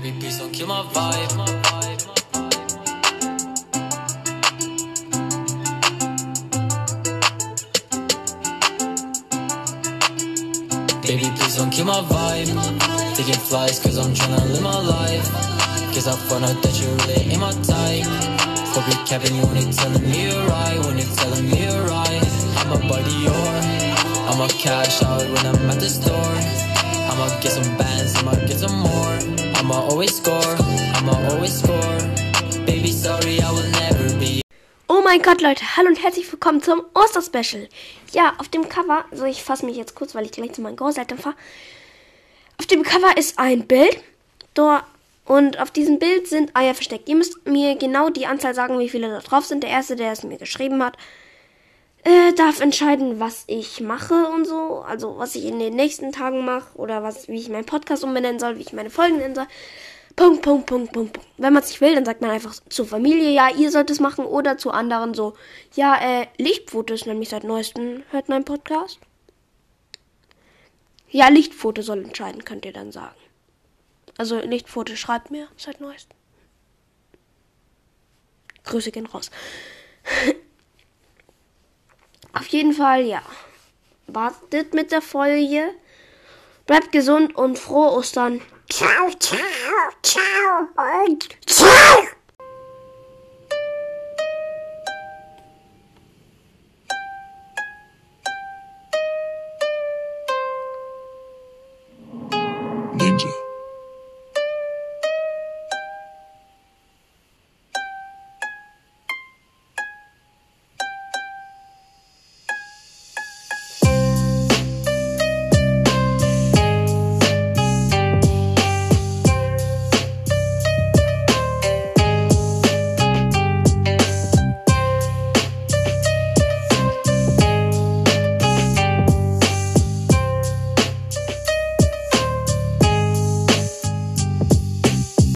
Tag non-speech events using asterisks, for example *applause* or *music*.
Baby, please don't kill my vibe. Baby, please don't kill my vibe. Taking flights, cause I'm tryna live my life. Cause I found out that you really ain't my type. Hope you're capping you you're telling me you're right. When you're telling me you're right. I'm a buddy, your. I'ma cash out when I'm at the store. I'ma get some bands, I'ma get some more. I'ma always score, I'ma always score. Baby, sorry, I will never be. Oh mein Gott, Leute, hallo und herzlich willkommen zum Osterspecial. Ja, auf dem Cover, so ich fasse mich jetzt kurz, weil ich gleich zu meinen Großeltern fahre. Auf dem Cover ist ein Bild. Dort, und auf diesem Bild sind Eier versteckt. Ihr müsst mir genau die Anzahl sagen, wie viele da drauf sind. Der erste, der es mir geschrieben hat, äh, darf entscheiden, was ich mache und so. Also was ich in den nächsten Tagen mache oder was, wie ich meinen Podcast umbenennen soll, wie ich meine Folgen nennen soll. Punkt, Punkt, Punkt, Punkt, Punkt. Wenn man es nicht will, dann sagt man einfach zur Familie, ja, ihr sollt es machen oder zu anderen so, ja, äh, Lichtfoto ist nämlich seit neuestem, hört mein Podcast. Ja, Lichtfoto soll entscheiden, könnt ihr dann sagen. Also Lichtfoto schreibt mir seit neuestem. Grüße gehen raus. *laughs* Jeden Fall, ja. Wartet mit der Folge. Bleibt gesund und frohe Ostern. Ciao, ciao, ciao und ciao.